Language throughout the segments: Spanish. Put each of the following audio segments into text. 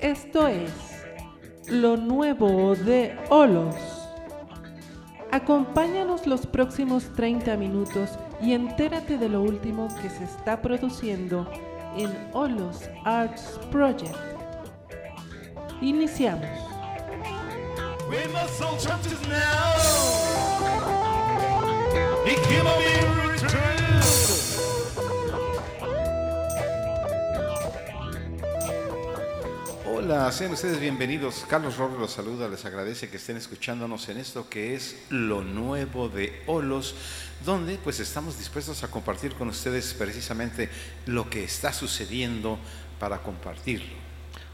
Esto es lo nuevo de Olos. Acompáñanos los próximos 30 minutos y entérate de lo último que se está produciendo en Olos Arts Project. Iniciamos. When my Hola, sean ustedes bienvenidos. Carlos Robles los saluda, les agradece que estén escuchándonos en esto que es lo nuevo de Olos, donde pues estamos dispuestos a compartir con ustedes precisamente lo que está sucediendo para compartirlo.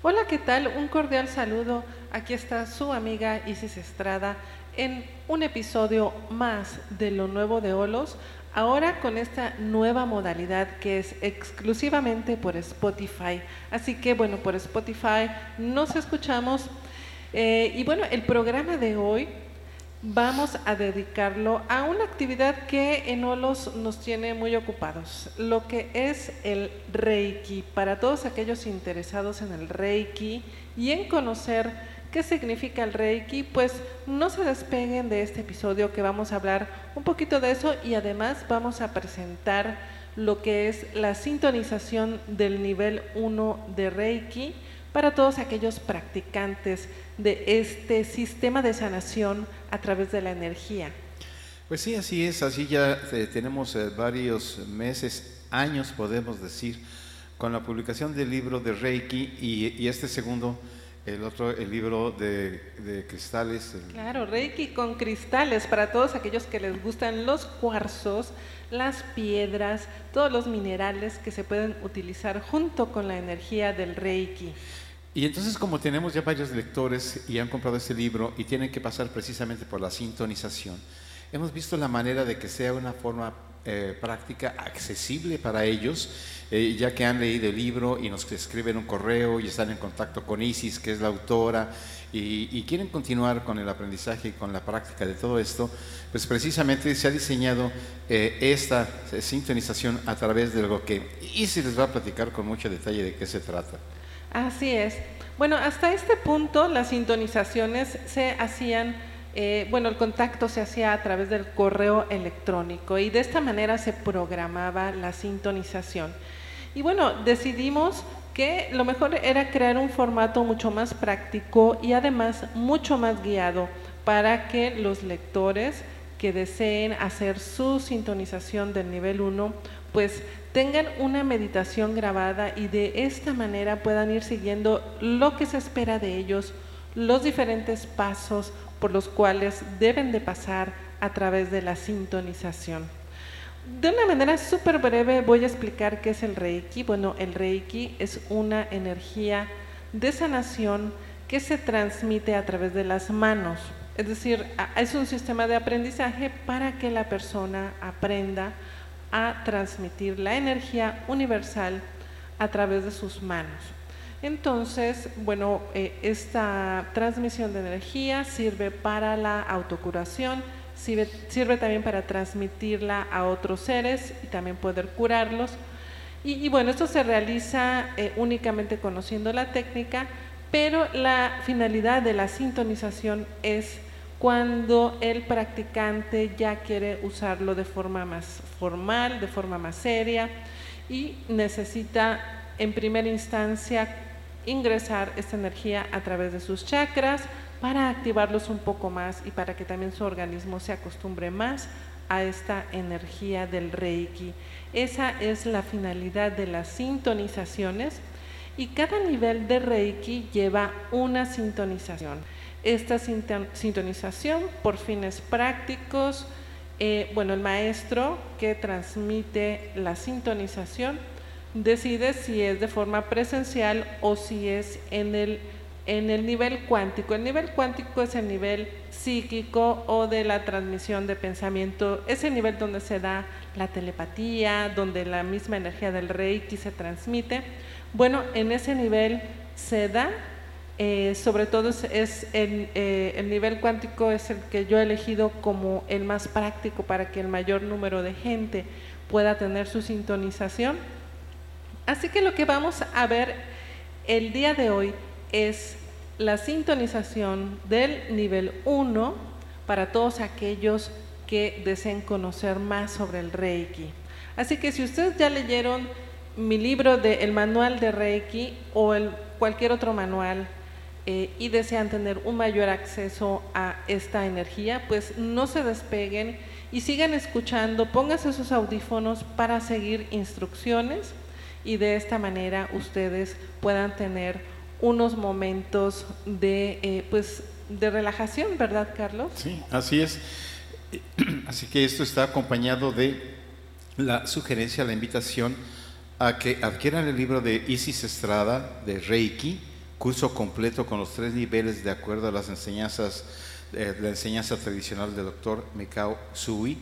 Hola, ¿qué tal? Un cordial saludo. Aquí está su amiga Isis Estrada en un episodio más de lo nuevo de Olos. Ahora con esta nueva modalidad que es exclusivamente por Spotify. Así que bueno, por Spotify nos escuchamos. Eh, y bueno, el programa de hoy vamos a dedicarlo a una actividad que en Olos nos tiene muy ocupados, lo que es el Reiki. Para todos aquellos interesados en el Reiki y en conocer qué significa el Reiki, pues no se despeguen de este episodio que vamos a hablar un poquito de eso y además vamos a presentar lo que es la sintonización del nivel 1 de Reiki para todos aquellos practicantes de este sistema de sanación a través de la energía. Pues sí, así es, así ya eh, tenemos eh, varios meses, años podemos decir, con la publicación del libro de Reiki y, y este segundo el otro, el libro de, de cristales. el- Claro, Reiki con cristales para todos aquellos que les gustan los cuarzos, las piedras, todos los minerales que se pueden utilizar junto con la energía del Reiki. Y entonces como tenemos ya varios lectores y han comprado este libro y tienen que pasar precisamente por la sintonización, hemos visto la manera de que sea una forma eh, práctica, accesible para ellos, eh, ya que han leído el libro y nos escriben un correo y están en contacto con Isis, que es la autora, y, quieren continuar con el aprendizaje y con la práctica de todo esto, pues precisamente se ha diseñado eh, esta sintonización a través de lo que Isis les va a platicar con mucho detalle de qué se trata. Así es. Bueno, hasta este punto las sintonizaciones se hacían, eh, bueno, el contacto se hacía a través del correo electrónico y de esta manera se programaba la sintonización. Y bueno, decidimos que lo mejor era crear un formato mucho más práctico y además mucho más guiado para que los lectores que deseen hacer su sintonización del nivel 1, pues tengan una meditación grabada y de esta manera puedan ir siguiendo lo que se espera de ellos, los diferentes pasos por los cuales deben de pasar a través de la sintonización. De una manera súper breve voy a explicar qué es el Reiki. Bueno, el Reiki es una energía de sanación que se transmite a través de las manos. Es decir, es un sistema de aprendizaje para que la persona aprenda a transmitir la energía universal a través de sus manos. Entonces, bueno, eh, esta transmisión de energía sirve para la autocuración, sirve, también para transmitirla a otros seres y también poder curarlos. Y, y bueno, esto se realiza eh, únicamente conociendo la técnica, pero la finalidad de la sintonización es cuando el practicante ya quiere usarlo de forma más formal, de forma más seria y necesita en primera instancia ingresar esta energía a través de sus chakras para activarlos un poco más y para que también su organismo se acostumbre más a esta energía del Reiki. Esa es la finalidad de las sintonizaciones y cada nivel de Reiki lleva una sintonización. Esta sinton- sintonización por fines prácticos, eh, bueno, el maestro que transmite la sintonización decide si es de forma presencial o si es en el, en el nivel cuántico. El nivel cuántico es el nivel psíquico o de la transmisión de pensamiento, es el nivel donde se da la telepatía, donde la misma energía del Reiki se transmite. Bueno, en ese nivel se da, eh, sobre todo es, es el, eh, el nivel cuántico es el que yo he elegido como el más práctico para que el mayor número de gente pueda tener su sintonización. Así que lo que vamos a ver El día de hoy es la sintonización del nivel 1 para todos aquellos que deseen conocer más sobre el Reiki. Así que si ustedes ya leyeron mi libro de El Manual de Reiki o el, cualquier otro manual eh, y desean tener un mayor acceso a esta energía, pues no se despeguen y sigan escuchando, pónganse sus audífonos para seguir instrucciones y de esta manera ustedes puedan tener unos momentos de, eh, pues, de relajación, ¿verdad, Carlos? Sí, así es. Así que esto está acompañado de la sugerencia, la invitación a que adquieran el libro de Isis Estrada de Reiki, curso completo con los tres niveles de acuerdo a las enseñanzas, eh, la enseñanza tradicional del doctor Mikao Sui.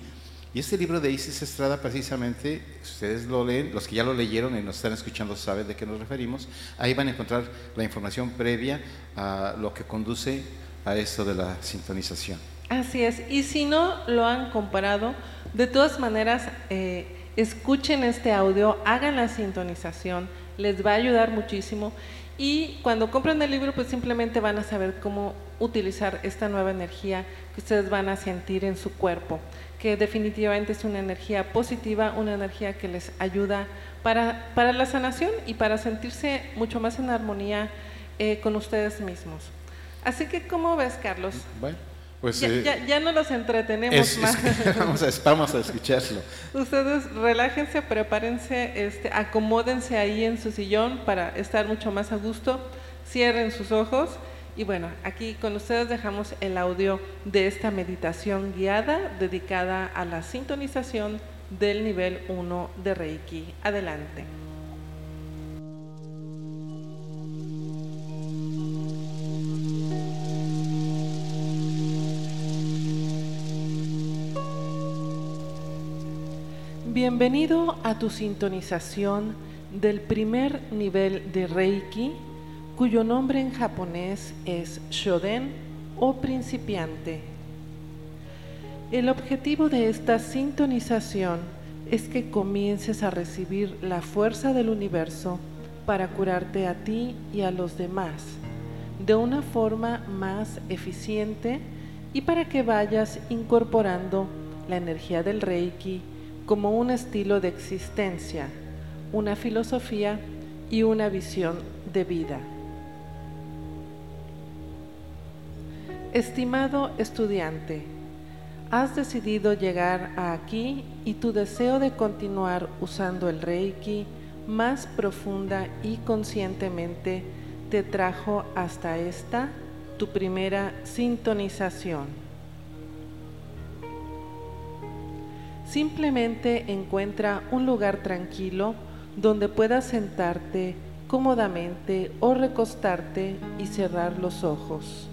Y este libro de Isis Estrada, precisamente, ustedes lo leen, los que ya lo leyeron y nos están escuchando saben de qué nos referimos, ahí van a encontrar la información previa a lo que conduce a esto de la sintonización. Así es, y si no lo han comparado, de todas maneras, eh, escuchen este audio, hagan la sintonización, les va a ayudar muchísimo y cuando compren el libro, pues simplemente van a saber cómo utilizar esta nueva energía que ustedes van a sentir en su cuerpo, que definitivamente es una energía positiva, una energía que les ayuda para, para la sanación y para sentirse mucho más en armonía eh, con ustedes mismos. Así que, ¿cómo ves, Carlos? Bueno. Pues, ya, eh, ya, no los entretenemos más. vamos, a, vamos, a, escucharlo. Ustedes relájense, prepárense, este, acomódense ahí en su sillón para estar mucho más a gusto, cierren sus ojos y bueno, aquí con ustedes dejamos el audio de esta meditación guiada dedicada a la sintonización del nivel 1 de Reiki. Adelante. Bienvenido a tu sintonización del primer nivel de Reiki, cuyo nombre en japonés es Shoden o principiante. El objetivo de esta sintonización es que comiences a recibir la fuerza del universo para curarte a ti y a los demás de una forma más eficiente y para que vayas incorporando la energía del Reiki como un estilo de existencia, una filosofía y una visión de vida. Estimado estudiante, has decidido llegar aquí y tu deseo de continuar usando el Reiki más profunda y conscientemente te trajo hasta esta, tu primera sintonización. Simplemente encuentra un lugar tranquilo donde puedas sentarte cómodamente o recostarte y cerrar los ojos.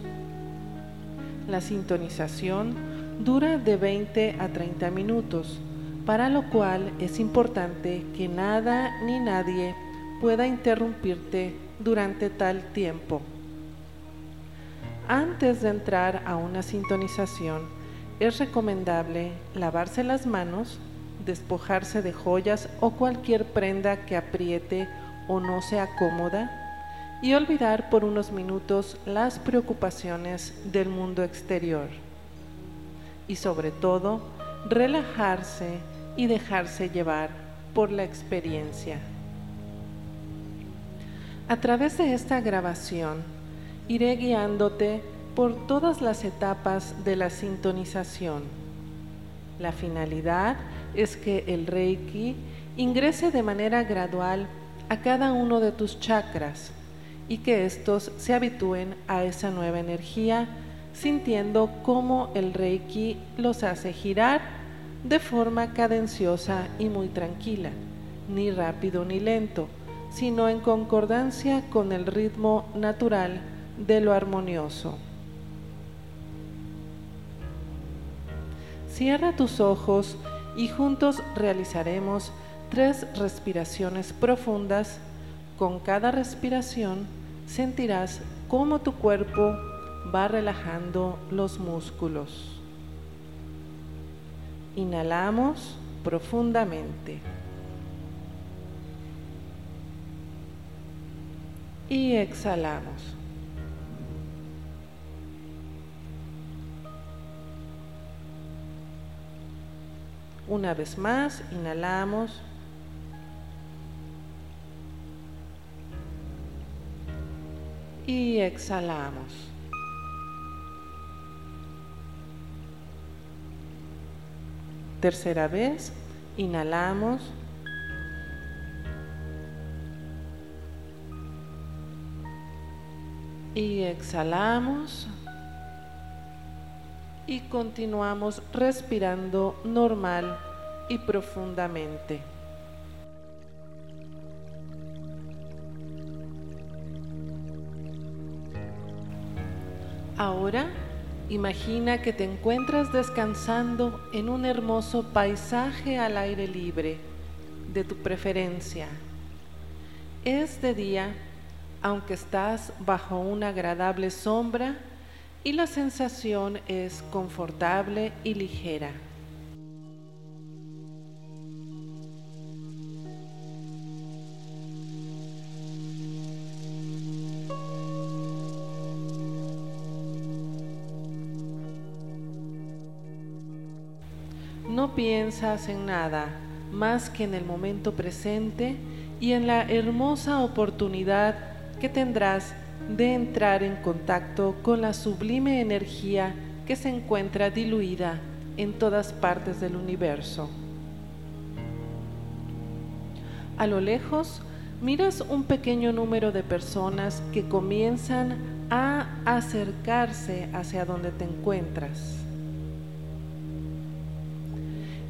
La sintonización dura de 20 a 30 minutos, para lo cual es importante que nada ni nadie pueda interrumpirte durante tal tiempo. Antes de entrar a una sintonización, es recomendable lavarse las manos, despojarse de joyas o cualquier prenda que apriete o no sea cómoda y olvidar por unos minutos las preocupaciones del mundo exterior. Y sobre todo, relajarse y dejarse llevar por la experiencia. A través de esta grabación, iré guiándote por todas las etapas de la sintonización. La finalidad es que el Reiki ingrese de manera gradual a cada uno de tus chakras y que estos se habitúen a esa nueva energía sintiendo cómo el Reiki los hace girar de forma cadenciosa y muy tranquila, ni rápido ni lento, sino en concordancia con el ritmo natural de lo armonioso. Cierra tus ojos y juntos realizaremos tres respiraciones profundas. Con cada respiración sentirás cómo tu cuerpo va relajando los músculos. Inhalamos profundamente. y exhalamos. Una vez más, inhalamos. Y exhalamos. Tercera vez, inhalamos. Y exhalamos. Y continuamos respirando normal y profundamente. Ahora Imagina que te encuentras descansando en un hermoso paisaje al aire libre, de tu preferencia. Es de día, aunque estás bajo una agradable sombra y la sensación es confortable y ligera. No piensas en nada más que en el momento presente y en la hermosa oportunidad que tendrás de entrar en contacto con la sublime energía que se encuentra diluida en todas partes del universo. A lo lejos, miras un pequeño número de personas que comienzan a acercarse hacia donde te encuentras.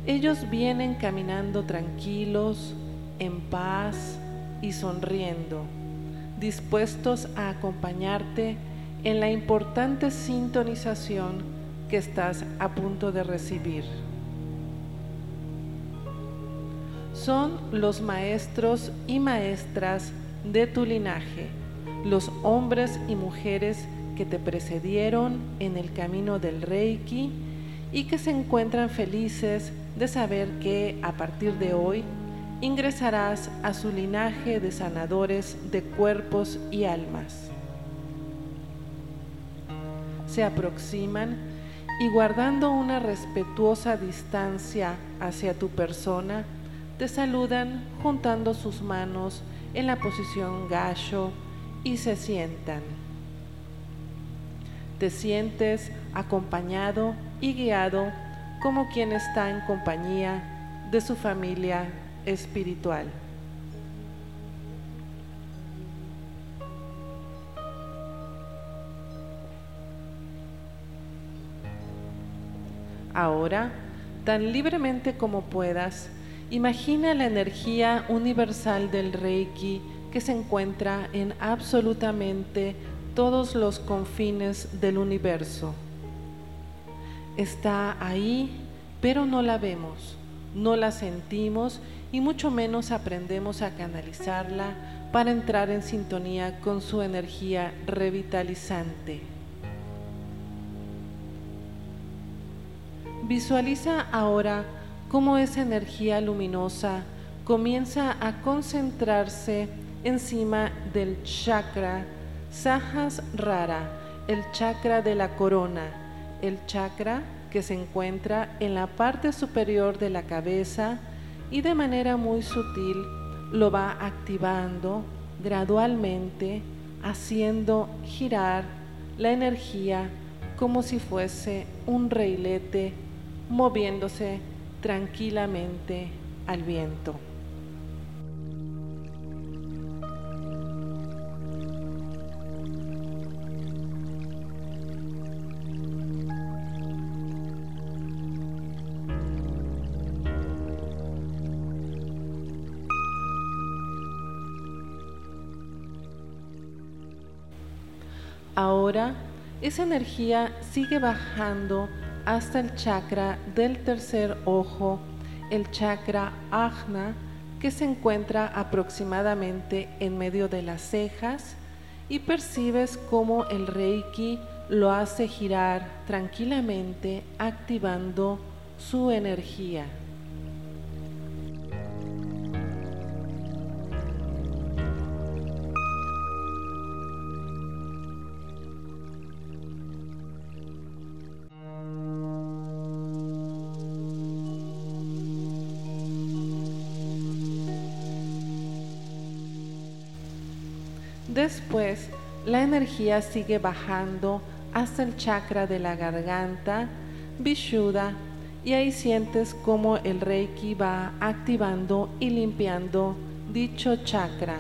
Ellos vienen caminando tranquilos, en paz y sonriendo, dispuestos a acompañarte en la importante sintonización que estás a punto de recibir. Son los maestros y maestras de tu linaje, los hombres y mujeres que te precedieron en el camino del Reiki y que se encuentran felices de saber que a partir de hoy ingresarás a su linaje de sanadores de cuerpos y almas. Se aproximan y guardando una respetuosa distancia hacia tu persona, te saludan juntando sus manos en la posición gacho y se sientan. Te sientes acompañado y guiado como quien está en compañía de su familia espiritual. Ahora, tan libremente como puedas, imagina la energía universal del Reiki que se encuentra en absolutamente todos los confines del universo está ahí, pero no la vemos, no la sentimos y mucho menos aprendemos a canalizarla para entrar en sintonía con su energía revitalizante. Visualiza ahora cómo esa energía luminosa comienza a concentrarse encima del chakra Sajas Rara, el chakra de la corona el chakra que se encuentra en la parte superior de la cabeza y de manera muy sutil lo va activando gradualmente, haciendo girar la energía como si fuese un reilete moviéndose tranquilamente al viento. Ahora esa energía sigue bajando hasta el chakra del tercer ojo, el chakra ajna, que se encuentra aproximadamente en medio de las cejas y percibes cómo el reiki lo hace girar tranquilamente activando su energía. Después, la energía sigue bajando hasta el chakra de la garganta, Vishuddha, y ahí sientes cómo el Reiki va activando y limpiando dicho chakra.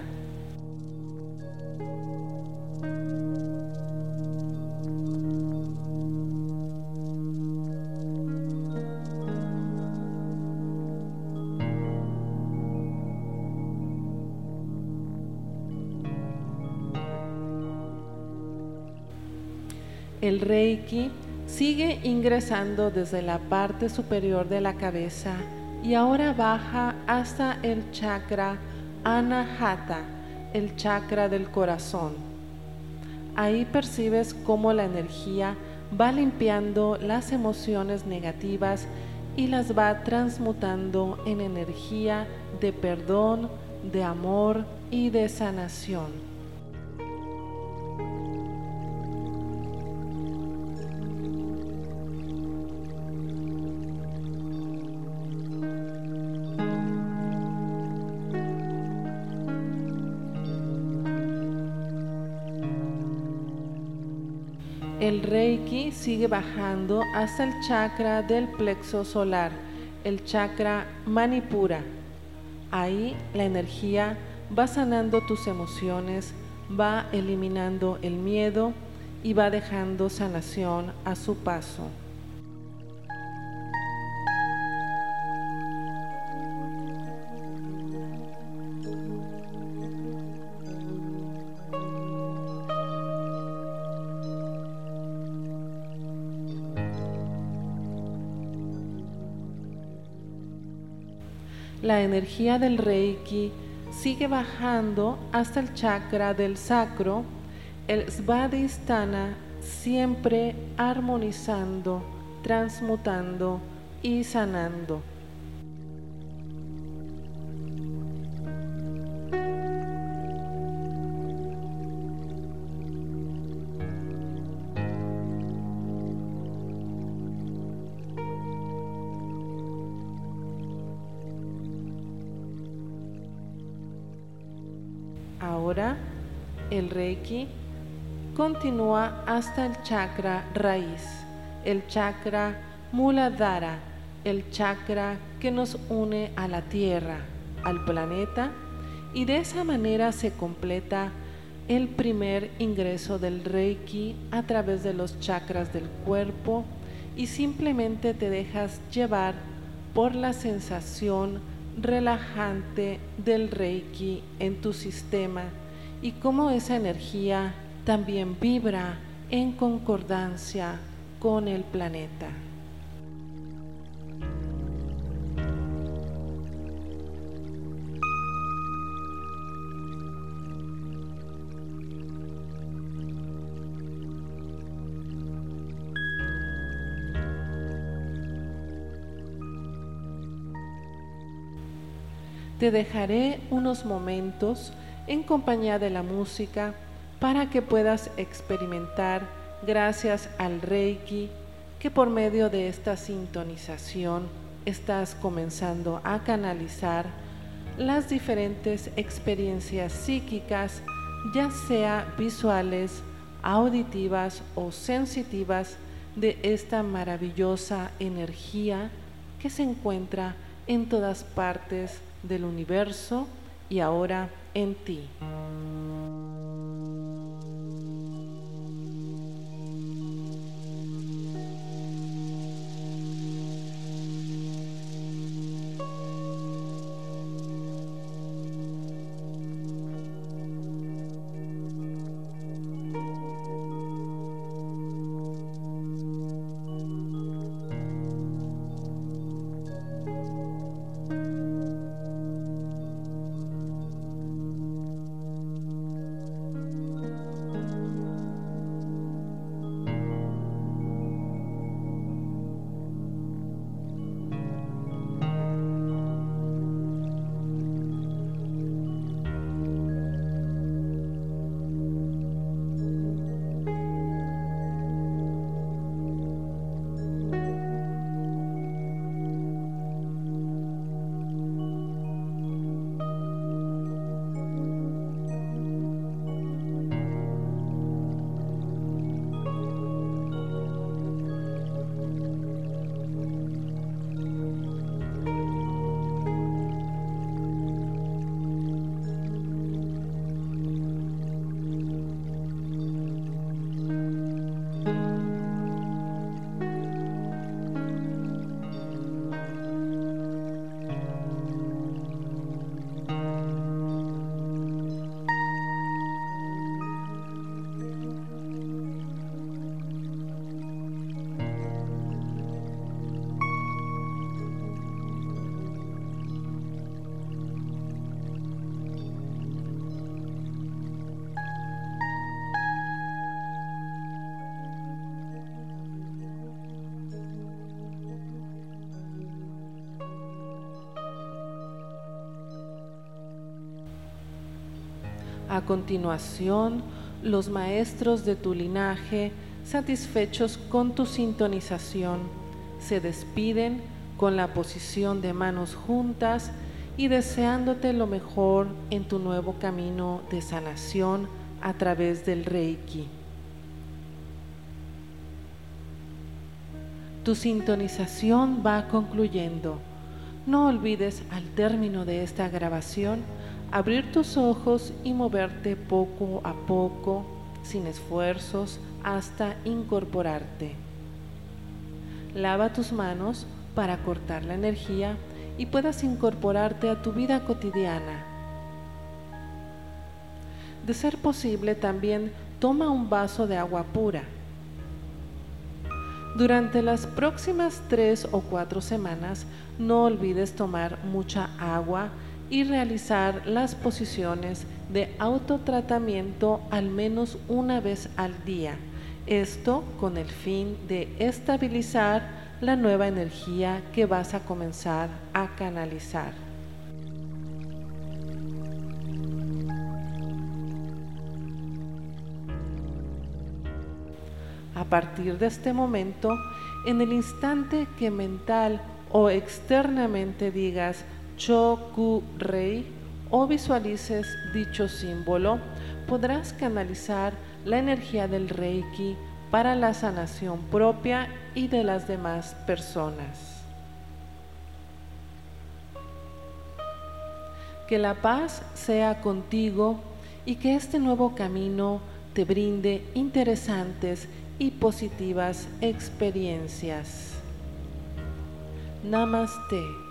El Reiki sigue ingresando desde la parte superior de la cabeza El Reiki sigue bajando hasta el chakra del plexo solar, el chakra Manipura. Ahí la energía va sanando tus emociones, va eliminando el miedo y va dejando sanación a su paso. La energía del Reiki sigue bajando hasta el chakra del sacro, el Svadhisthana siempre armonizando, transmutando y sanando. El Reiki continúa hasta el chakra raíz, el chakra Muladhara, el chakra que nos une a la Tierra, al planeta, y de esa manera se completa el primer ingreso del Reiki a través de los chakras del cuerpo y simplemente te dejas llevar por la sensación relajante del Reiki en tu sistema y cómo esa energía también vibra en concordancia con el planeta. Te dejaré unos momentos en compañía de la música para que puedas experimentar gracias al Reiki que por medio de esta sintonización estás comenzando a canalizar las diferentes experiencias psíquicas, ya sea visuales, auditivas o sensitivas de esta maravillosa energía que se encuentra en todas partes del universo y ahora en ti. A continuación, los maestros de tu linaje, satisfechos con tu sintonización, se despiden con la posición de manos juntas y deseándote lo mejor en tu nuevo camino de sanación a través del Reiki. Tu sintonización va concluyendo. No olvides al término de esta grabación abrir tus ojos y moverte poco a poco, sin esfuerzos, hasta incorporarte. Lava tus manos para cortar la energía y puedas incorporarte a tu vida cotidiana. De ser posible, también toma un vaso de agua pura durante las próximas tres o cuatro semanas no olvides tomar mucha agua y realizar las posiciones de autotratamiento al menos una vez al día. Esto con el fin de estabilizar la nueva energía que vas a comenzar a canalizar. A partir de este momento, en el instante que mental o externamente digas Choku Rei o visualices dicho símbolo, podrás canalizar la energía del Reiki para la sanación propia y de las demás personas. Que la paz sea contigo y que este nuevo camino te brinde interesantes y positivas experiencias. Namaste.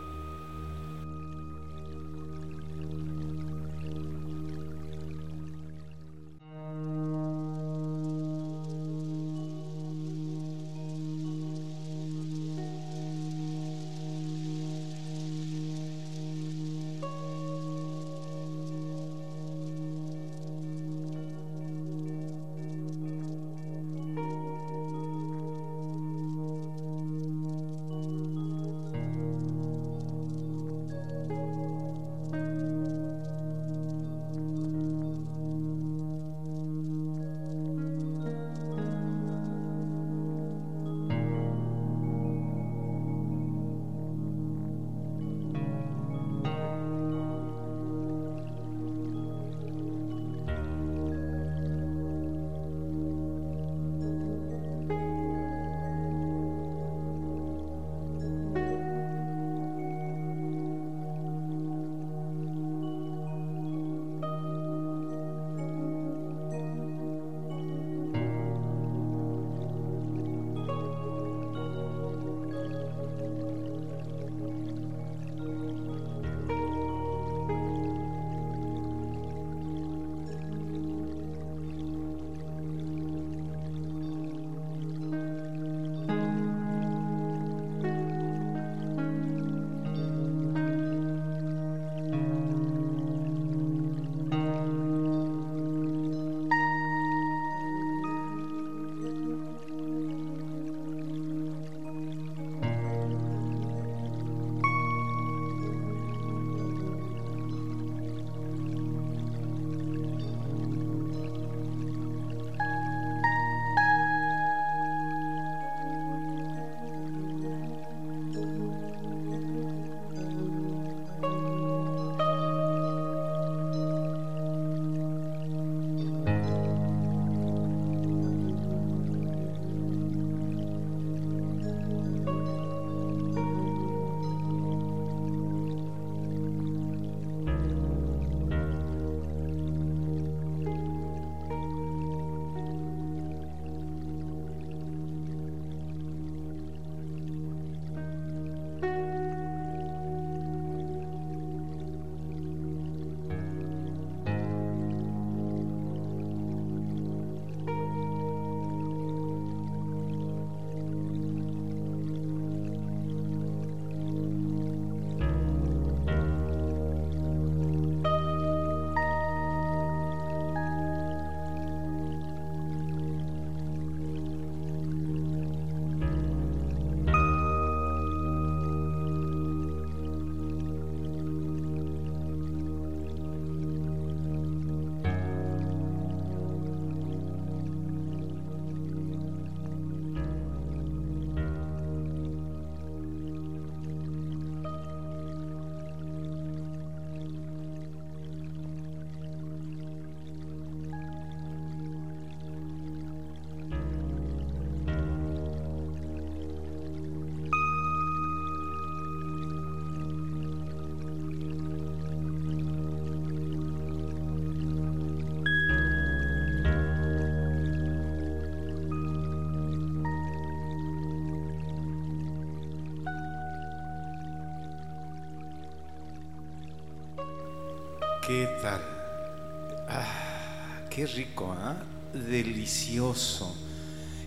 Qué rico, ¿ah? Delicioso.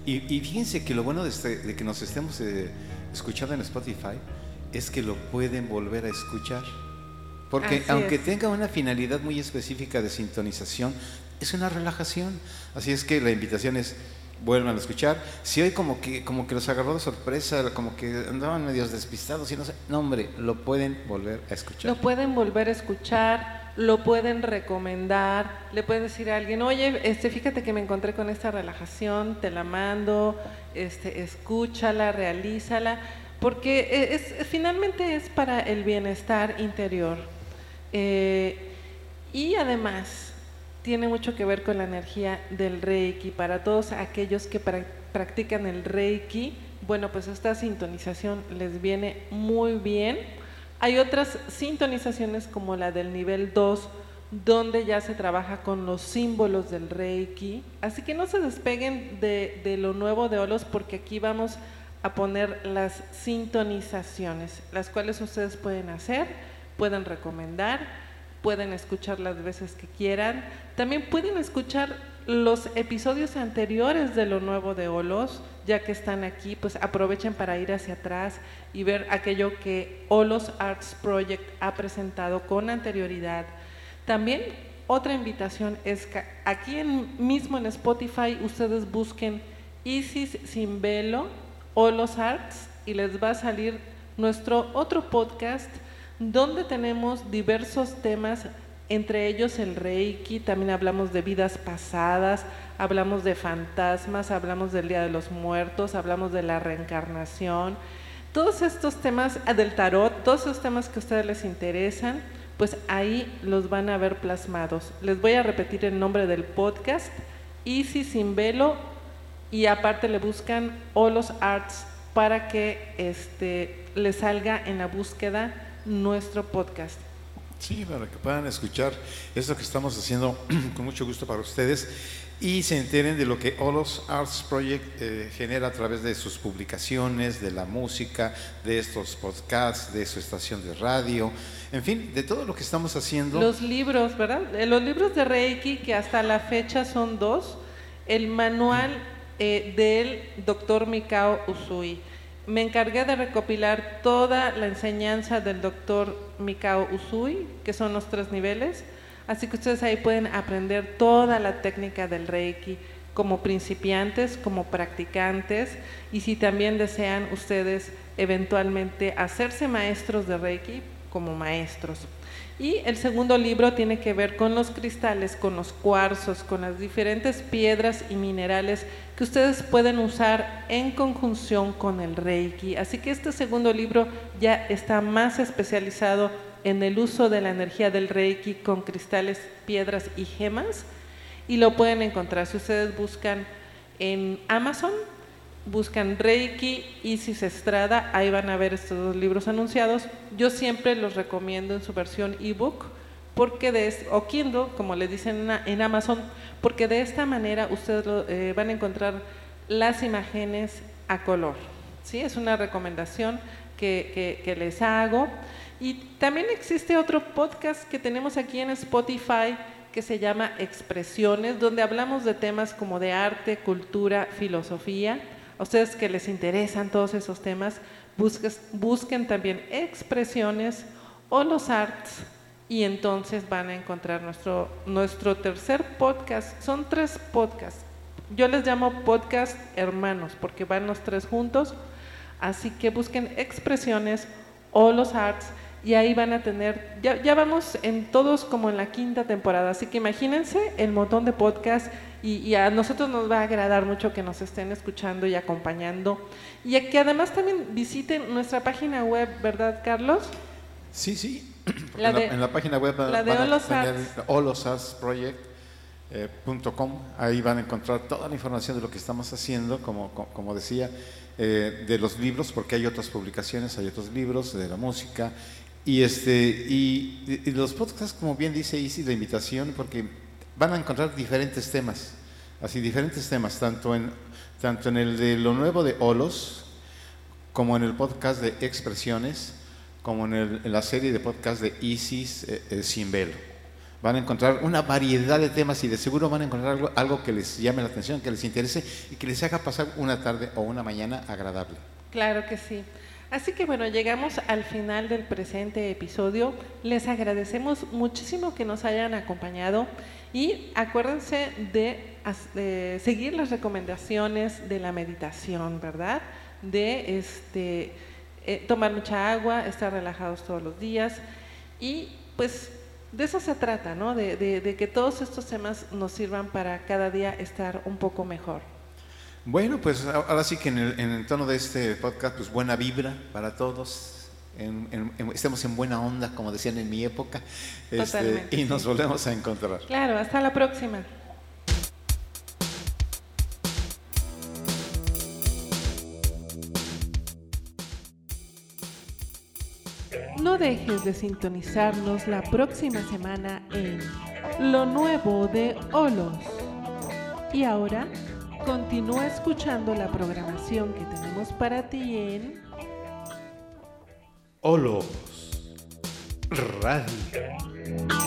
Y, fíjense que lo bueno de, este, que nos estemos eh, escuchando en Spotify es que lo pueden volver a escuchar. Porque aunque tenga una finalidad muy específica de sintonización, es una relajación. Así es que la invitación es vuelvan a escuchar. Si hoy como que, como que los agarró de sorpresa, como que andaban medios despistados y no sé, no hombre, lo pueden volver a escuchar. Lo pueden volver a escuchar, lo pueden recomendar, le pueden decir a alguien, oye, este, fíjate que me encontré con esta relajación, te la mando, este, escúchala, realízala, porque es, finalmente es para el bienestar interior. Eh, y además, tiene mucho que ver con la energía del Reiki. Para todos aquellos que practican el Reiki, bueno, pues esta sintonización les viene muy bien. Hay otras sintonizaciones como la del nivel 2, donde ya se trabaja con los símbolos del Reiki. Así que no se despeguen de, de lo nuevo de Olos porque aquí vamos a poner las sintonizaciones, las cuales ustedes pueden hacer, pueden recomendar pueden escuchar las veces que quieran. También pueden escuchar los episodios anteriores de lo nuevo de Olos, ya que están aquí, pues aprovechen para ir hacia atrás y ver aquello que Olos Arts Project ha presentado con anterioridad. También otra invitación es que aquí mismo en Spotify ustedes busquen Isis Sin Velo, Olos Arts y les va a salir nuestro otro podcast donde tenemos diversos temas, entre ellos el Reiki, también hablamos de vidas pasadas, hablamos de fantasmas, hablamos del Día de los Muertos, hablamos de la reencarnación, todos estos temas ah, del tarot, todos esos temas que a ustedes les interesan, pues ahí los van a ver plasmados. Les voy a repetir el nombre del podcast, Easy Sin Velo, y aparte le buscan Olos Arts para que este, les salga en la búsqueda nuestro podcast. Sí, para que puedan escuchar esto que estamos haciendo con mucho gusto para ustedes y se enteren de lo que Olos Arts Project eh, genera a través de sus publicaciones, de la música, de estos podcasts, de su estación de radio, en fin, de todo lo que estamos haciendo. Los libros, ¿verdad? Eh, los libros de Reiki, que hasta la fecha son dos, el manual eh, del doctor Mikao Usui me encargué de recopilar toda la enseñanza del doctor Mikao Usui, que son los tres niveles, así que ustedes ahí pueden aprender toda la técnica del Reiki como principiantes, como practicantes, y si también desean ustedes eventualmente hacerse maestros de Reiki, como maestros. Y el segundo libro tiene que ver con los cristales, con los cuarzos, con las diferentes piedras y minerales que ustedes pueden usar en conjunción con el Reiki. Así que este segundo libro ya está más especializado en el uso de la energía del Reiki con cristales, piedras y gemas. Y lo pueden encontrar si ustedes buscan en Amazon buscan Reiki, Isis Estrada, ahí van a ver estos dos libros anunciados. Yo siempre los recomiendo en su versión ebook porque de o Kindle, como le dicen en Amazon, porque de esta manera ustedes eh, van a encontrar las imágenes a color. ¿sí? Es una recomendación que, que les hago. Y también existe otro podcast que tenemos aquí en Spotify que se llama Expresiones, donde hablamos de temas como de arte, cultura, filosofía ustedes que les interesan todos esos temas, busquen también expresiones o los arts y entonces van a encontrar nuestro, nuestro tercer podcast. Son tres podcasts. Yo les llamo podcast hermanos porque van los tres juntos. Así que busquen expresiones o los arts y ahí van a tener, ya, ya vamos en todos como en la quinta temporada, así que imagínense el montón de podcasts y, a nosotros nos va a agradar mucho que nos estén escuchando y acompañando. Y que además también visiten nuestra página web, ¿verdad, Carlos? Sí, sí. en, la, página web la de holosartsproject.com. Eh, ahí van a encontrar toda la información de lo que estamos haciendo, como, como decía, eh, de los libros, porque hay otras publicaciones, hay otros libros, de la música. Y, este, y, los podcasts, como bien dice Isi, la invitación, porque van a encontrar diferentes temas, así diferentes temas, tanto en, tanto en el de lo nuevo de Olos, como en el podcast de Expresiones, como en, la serie de podcast de Isis eh, eh, Sin Velo. Van a encontrar una variedad de temas y de seguro van a encontrar algo, algo que les llame la atención, que les interese y que les haga pasar una tarde o una mañana agradable. Claro que sí. Así que bueno, llegamos al final del presente episodio. Les agradecemos muchísimo que nos hayan acompañado y acuérdense de, seguir las recomendaciones de la meditación, ¿verdad? De este, eh, tomar mucha agua, estar relajados todos los días y pues de eso se trata, ¿no? de que todos estos temas nos sirvan para cada día estar un poco mejor. Bueno, pues ahora sí que en el, tono de este podcast, pues buena vibra para todos. estemos en buena onda, como decían en mi época, este, y nos volvemos a encontrar. Claro, hasta la próxima. No dejes de sintonizarnos la próxima semana en Lo Nuevo de Olos. Y ahora Continúa escuchando la programación que tenemos para ti en Olos Radio.